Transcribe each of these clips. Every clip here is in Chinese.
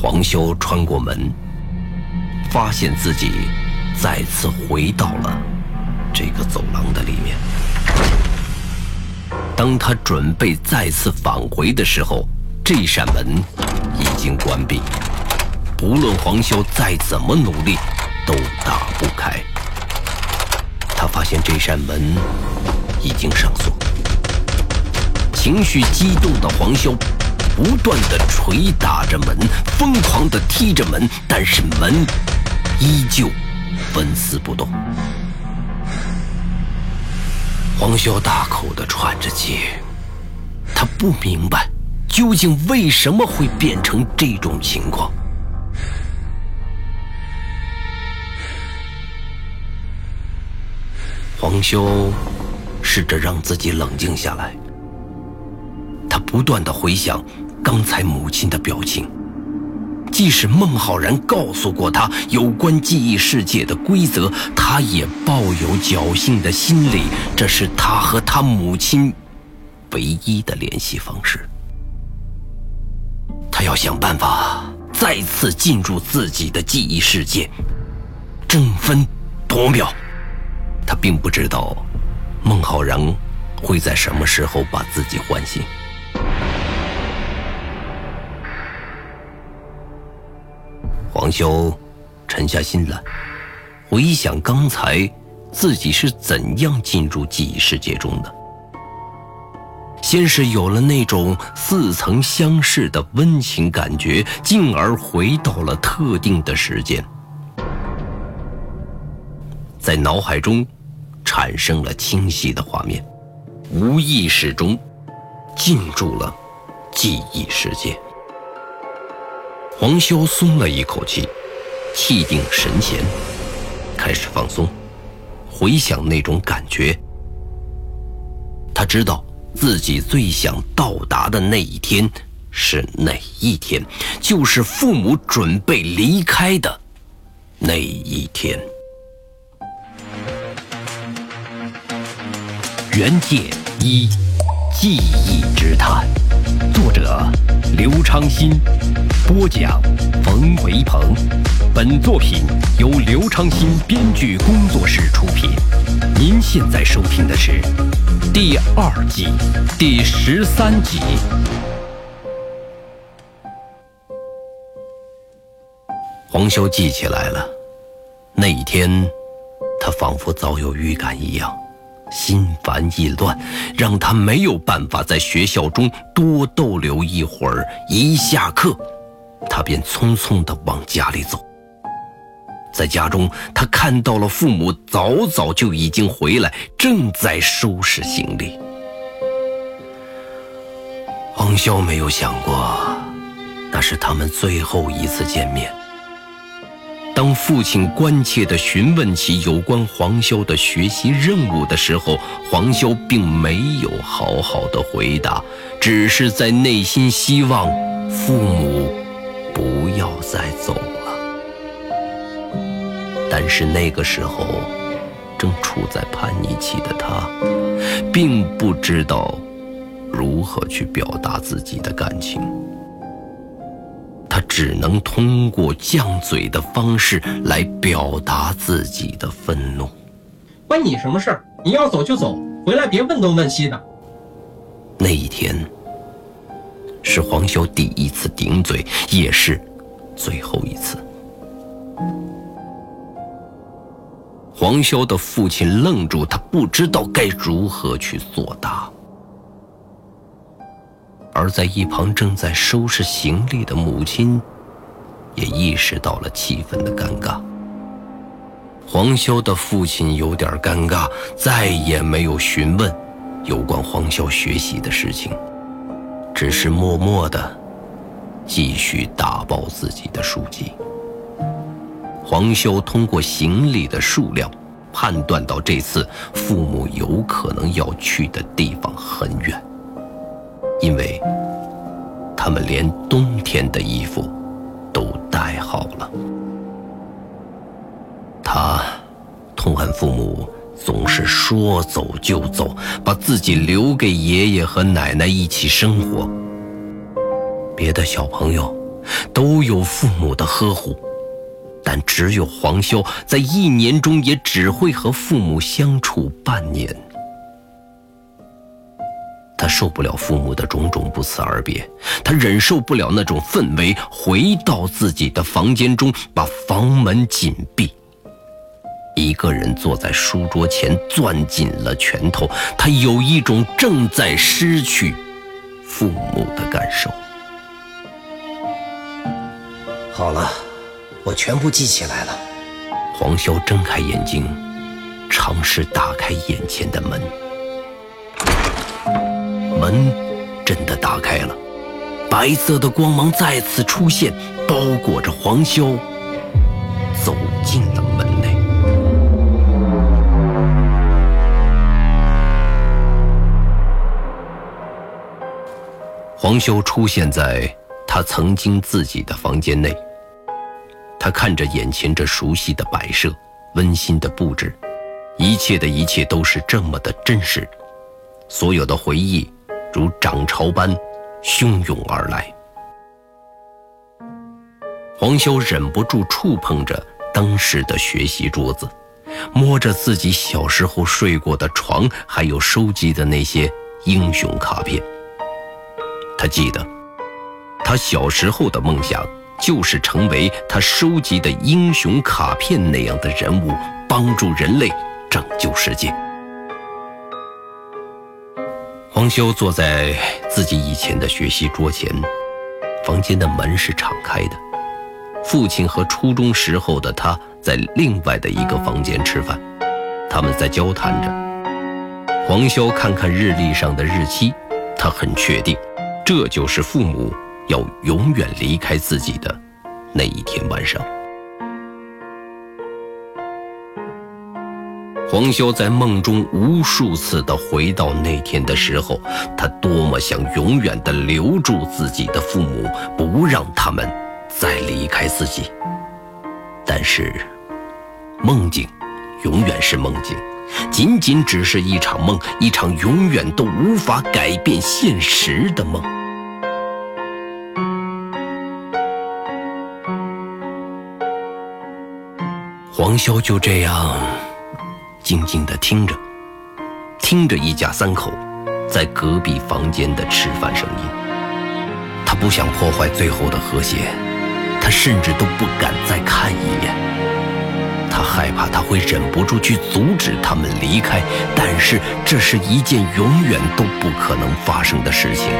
黄修穿过门，发现自己再次回到了这个走廊的里面。当他准备再次返回的时候，这扇门已经关闭，不论黄修再怎么努力，都打不开。他发现这扇门已经上锁，情绪激动的黄修不断的捶打着门，疯狂的踢着门，但是门依旧纹丝不动。黄修大口的喘着气，他不明白究竟为什么会变成这种情况。黄修试着让自己冷静下来，他不断的回想刚才母亲的表情。即使孟浩然告诉过他有关记忆世界的规则，他也抱有侥幸的心理。这是他和他母亲唯一的联系方式。他要想办法再次进入自己的记忆世界，争分夺秒。他并不知道孟浩然会在什么时候把自己唤醒。黄修沉下心来，回想刚才自己是怎样进入记忆世界中的。先是有了那种似曾相识的温情感觉，进而回到了特定的时间，在脑海中产生了清晰的画面，无意识中进入了记忆世界。黄潇松了一口气，气定神闲，开始放松，回想那种感觉。他知道自己最想到达的那一天是哪一天，就是父母准备离开的那一天。原界一，记忆之谈，作者刘昌新。播讲冯维鹏，本作品由刘昌新编剧工作室出品。您现在收听的是第二季第十三集。黄修记起来了，那一天，他仿佛早有预感一样。心烦意乱，让他没有办法在学校中多逗留一会儿。一下课，他便匆匆地往家里走。在家中，他看到了父母早早就已经回来，正在收拾行李。黄潇没有想过，那是他们最后一次见面。当父亲关切地询问起有关黄潇的学习任务的时候，黄潇并没有好好的回答，只是在内心希望父母不要再走了。但是那个时候，正处在叛逆期的他，并不知道如何去表达自己的感情。他只能通过犟嘴的方式来表达自己的愤怒。关你什么事儿？你要走就走，回来别问东问西的。那一天是黄潇第一次顶嘴，也是最后一次。黄潇的父亲愣住，他不知道该如何去作答。而在一旁正在收拾行李的母亲，也意识到了气氛的尴尬。黄潇的父亲有点尴尬，再也没有询问有关黄潇学习的事情，只是默默的继续打包自己的书籍。黄潇通过行李的数量，判断到这次父母有可能要去的地方很远。因为他们连冬天的衣服都带好了。他痛恨父母总是说走就走，把自己留给爷爷和奶奶一起生活。别的小朋友都有父母的呵护，但只有黄潇在一年中也只会和父母相处半年。他受不了父母的种种不辞而别，他忍受不了那种氛围，回到自己的房间中，把房门紧闭。一个人坐在书桌前，攥紧了拳头。他有一种正在失去父母的感受。好了，我全部记起来了。黄潇睁开眼睛，尝试打开眼前的门。门真的打开了，白色的光芒再次出现，包裹着黄潇，走进了门内。黄修出现在他曾经自己的房间内，他看着眼前这熟悉的摆设、温馨的布置，一切的一切都是这么的真实，所有的回忆如涨潮般汹涌而来。黄修忍不住触碰着当时的学习桌子，摸着自己小时候睡过的床，还有收集的那些英雄卡片。他记得，他小时候的梦想就是成为他收集的英雄卡片那样的人物，帮助人类拯救世界。黄修坐在自己以前的学习桌前，房间的门是敞开的。父亲和初中时候的他在另外的一个房间吃饭，他们在交谈着。黄修看看日历上的日期，他很确定。这就是父母要永远离开自己的那一天晚上。黄潇在梦中无数次的回到那天的时候，他多么想永远的留住自己的父母，不让他们再离开自己。但是，梦境永远是梦境。仅仅只是一场梦，一场永远都无法改变现实的梦。黄潇就这样静静地听着，听着一家三口在隔壁房间的吃饭声音。他不想破坏最后的和谐，他甚至都不敢再看一眼。他害怕他会忍不住去阻止他们离开，但是这是一件永远都不可能发生的事情。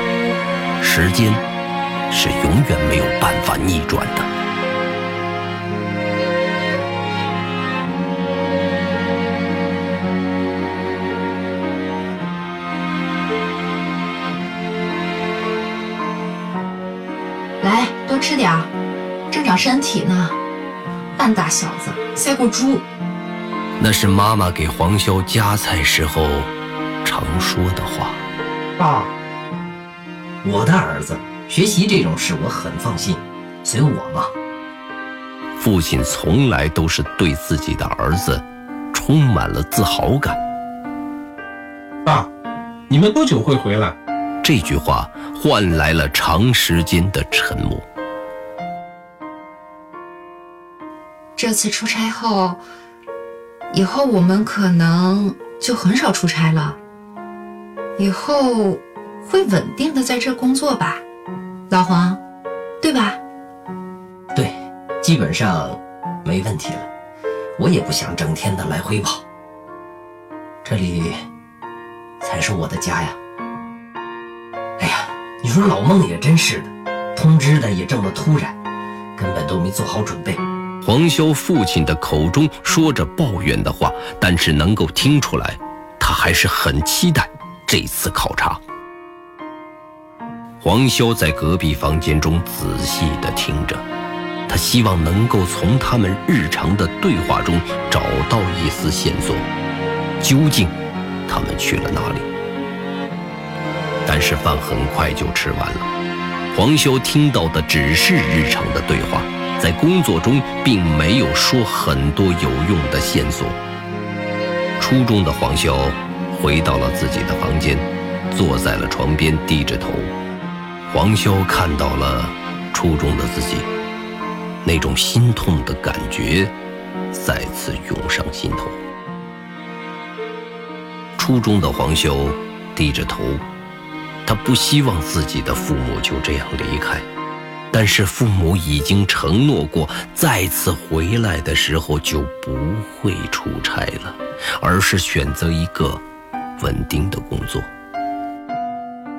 时间是永远没有办法逆转的。吃点儿，正长身体呢。半大小子。赛过猪，那是妈妈给黄潇夹菜时候常说的话。爸，我的儿子学习这种事我很放心，随我嘛。父亲从来都是对自己的儿子充满了自豪感。爸，你们多久会回来？这句话换来了长时间的沉默。这次出差后，以后我们可能就很少出差了。以后会稳定的在这工作吧，老黄，对吧？对，基本上没问题了。我也不想整天的来回跑，这里才是我的家呀。哎呀，你说老孟也真是的，通知的也这么突然，根本都没做好准备。黄潇父亲的口中说着抱怨的话，但是能够听出来，他还是很期待这次考察。黄潇在隔壁房间中仔细地听着，他希望能够从他们日常的对话中找到一丝线索，究竟他们去了哪里？但是饭很快就吃完了，黄潇听到的只是日常的对话。在工作中，并没有说很多有用的线索。初中的黄潇回到了自己的房间，坐在了床边，低着头。黄潇看到了初中的自己，那种心痛的感觉再次涌上心头。初中的黄潇低着头，他不希望自己的父母就这样离开，但是父母已经承诺过，再次回来的时候就不会出差了，而是选择一个稳定的工作。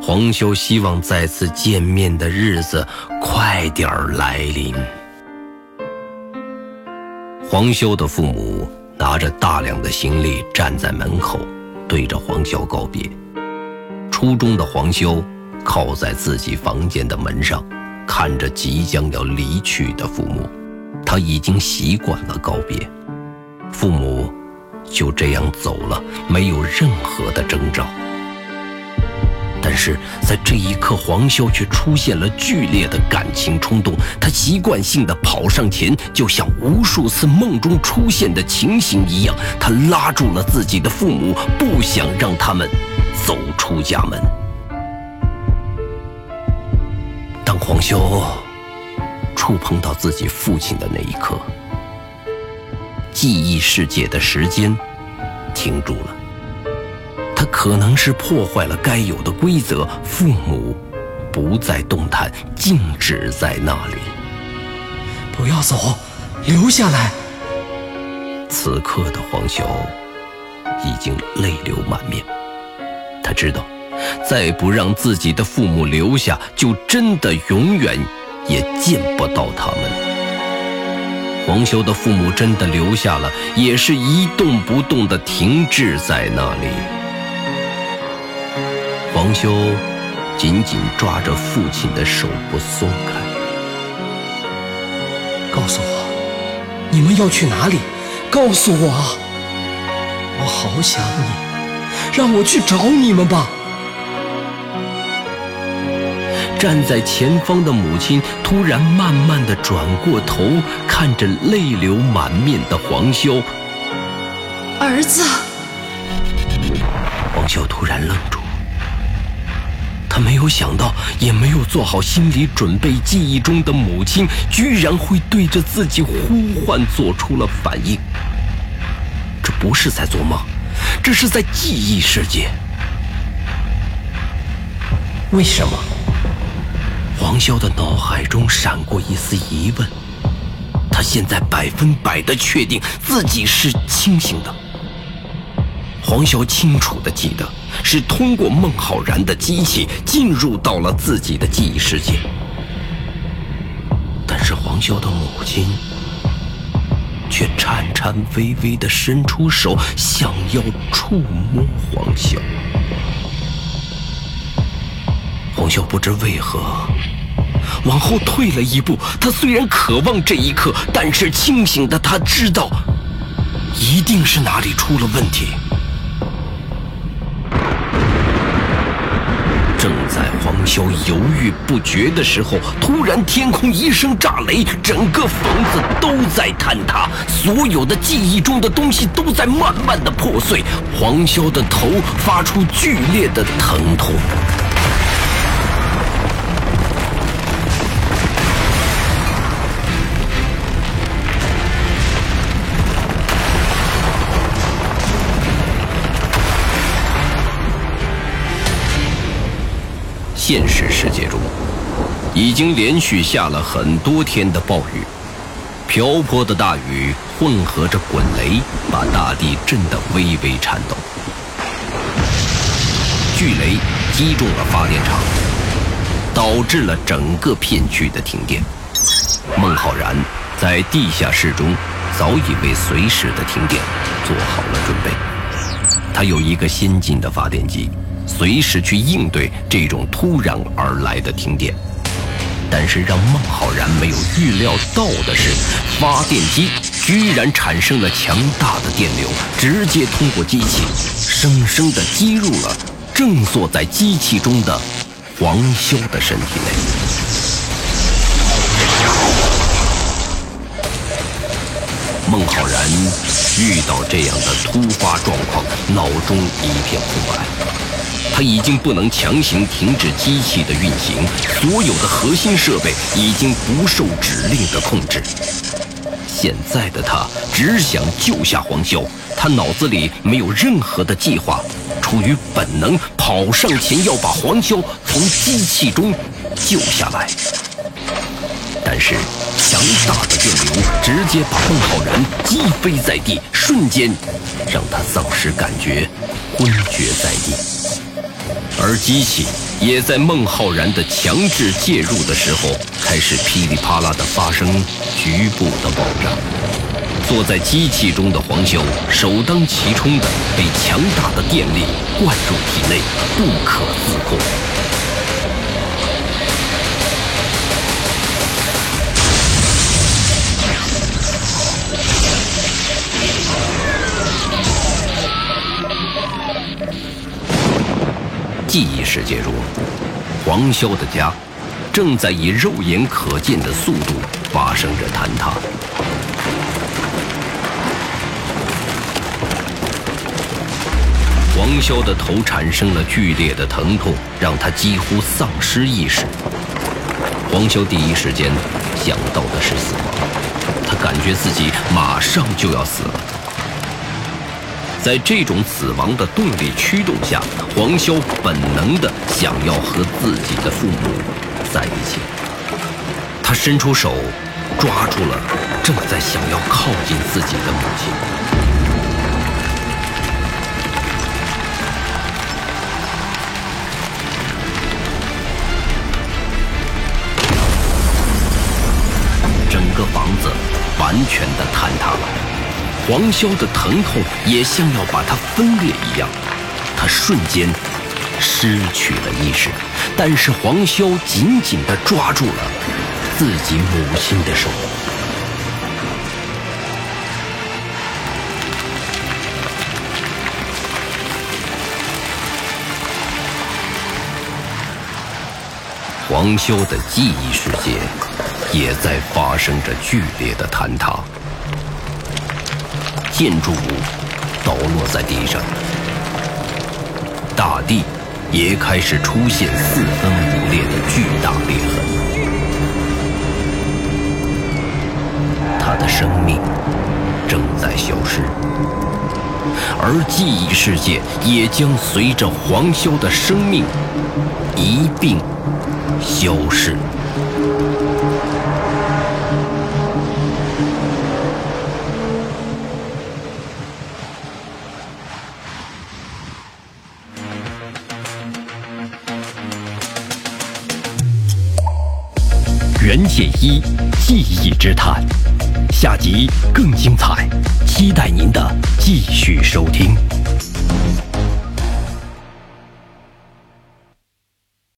黄修希望再次见面的日子快点儿来临。黄修的父母拿着大量的行李站在门口，对着黄潇告别。初中的黄修靠在自己房间的门上，看着即将要离去的父母，他已经习惯了告别。父母就这样走了，没有任何的征兆。但是在这一刻，黄潇却出现了剧烈的感情冲动。他习惯性的跑上前，就像无数次梦中出现的情形一样，他拉住了自己的父母，不想让他们走出家门。当黄潇触碰到自己父亲的那一刻，记忆世界的时间停住了。他可能是破坏了该有的规则，父母不再动弹，静止在那里。不要走，留下来。此刻的黄潇已经泪流满面，他知道，再不让自己的父母留下，就真的永远也见不到他们。黄修的父母真的留下了，也是一动不动地停滞在那里。黄修紧紧抓着父亲的手不松开。告诉我，你们要去哪里？告诉我，我好想你，让我去找你们吧。站在前方的母亲突然慢慢的转过头，看着泪流满面的黄潇。儿子。黄潇突然愣住。他没有想到，也没有做好心理准备，记忆中的母亲居然会对着自己呼唤，做出了反应。这不是在做梦，这是在记忆世界。为什么？黄潇的脑海中闪过一丝疑问。他现在百分百的确定自己是清醒的。黄潇清楚的记得。是通过孟浩然的机器进入到了自己的记忆世界，但是黄潇的母亲却颤颤巍巍的伸出手，想要触摸黄潇。黄潇不知为何往后退了一步，他虽然渴望这一刻，但是清醒的他知道，一定是哪里出了问题。正在黄潇犹豫不决的时候，突然天空一声炸雷，整个房子都在坍塌，所有的记忆中的东西都在慢慢的破碎。黄潇的头发出剧烈的疼痛。现实世界中，已经连续下了很多天的暴雨，瓢泼的大雨混合着滚雷，把大地震得微微颤抖。巨雷击中了发电厂，导致了整个片区的停电。孟浩然在地下室中早已为随时的停电做好了准备，他有一个先进的发电机。随时去应对这种突然而来的停电，但是让孟浩然没有预料到的是，发电机居然产生了强大的电流，直接通过机器，生生的击入了正坐在机器中的黄修的身体内。孟浩然遇到这样的突发状况，脑中一片空白。他已经不能强行停止机器的运行，所有的核心设备已经不受指令的控制。现在的他只想救下黄潇，他脑子里没有任何的计划，出于本能跑上前要把黄潇从机器中救下来。但是强大的电流直接把孟浩然击飞在地，瞬间让他丧失感觉，昏厥在地。而机器也在孟浩然的强制介入的时候，开始噼里啪啦的发生局部的爆炸。坐在机器中的黄修首当其冲的被强大的电力灌入体内，不可自控。记忆世界中，黄潇的家正在以肉眼可见的速度发生着坍塌。黄潇的头产生了剧烈的疼痛，让他几乎丧失意识。黄潇第一时间想到的是死亡，他感觉自己马上就要死了。在这种死亡的动力驱动下，黄潇本能的想要和自己的父母在一起。他伸出手，抓住了正在想要靠近自己的母亲。整个房子完全的坍塌了。黄潇的疼痛也像要把他分裂一样，他瞬间失去了意识。但是黄潇紧紧地抓住了自己母亲的手。黄潇的记忆世界也在发生着剧烈的坍塌。建筑物倒落在地上，大地也开始出现四分五裂的巨大裂痕。他的生命正在消失，而记忆世界也将随着黄潇的生命一并消失。袁解一记忆之谈，下集更精彩，期待您的继续收听。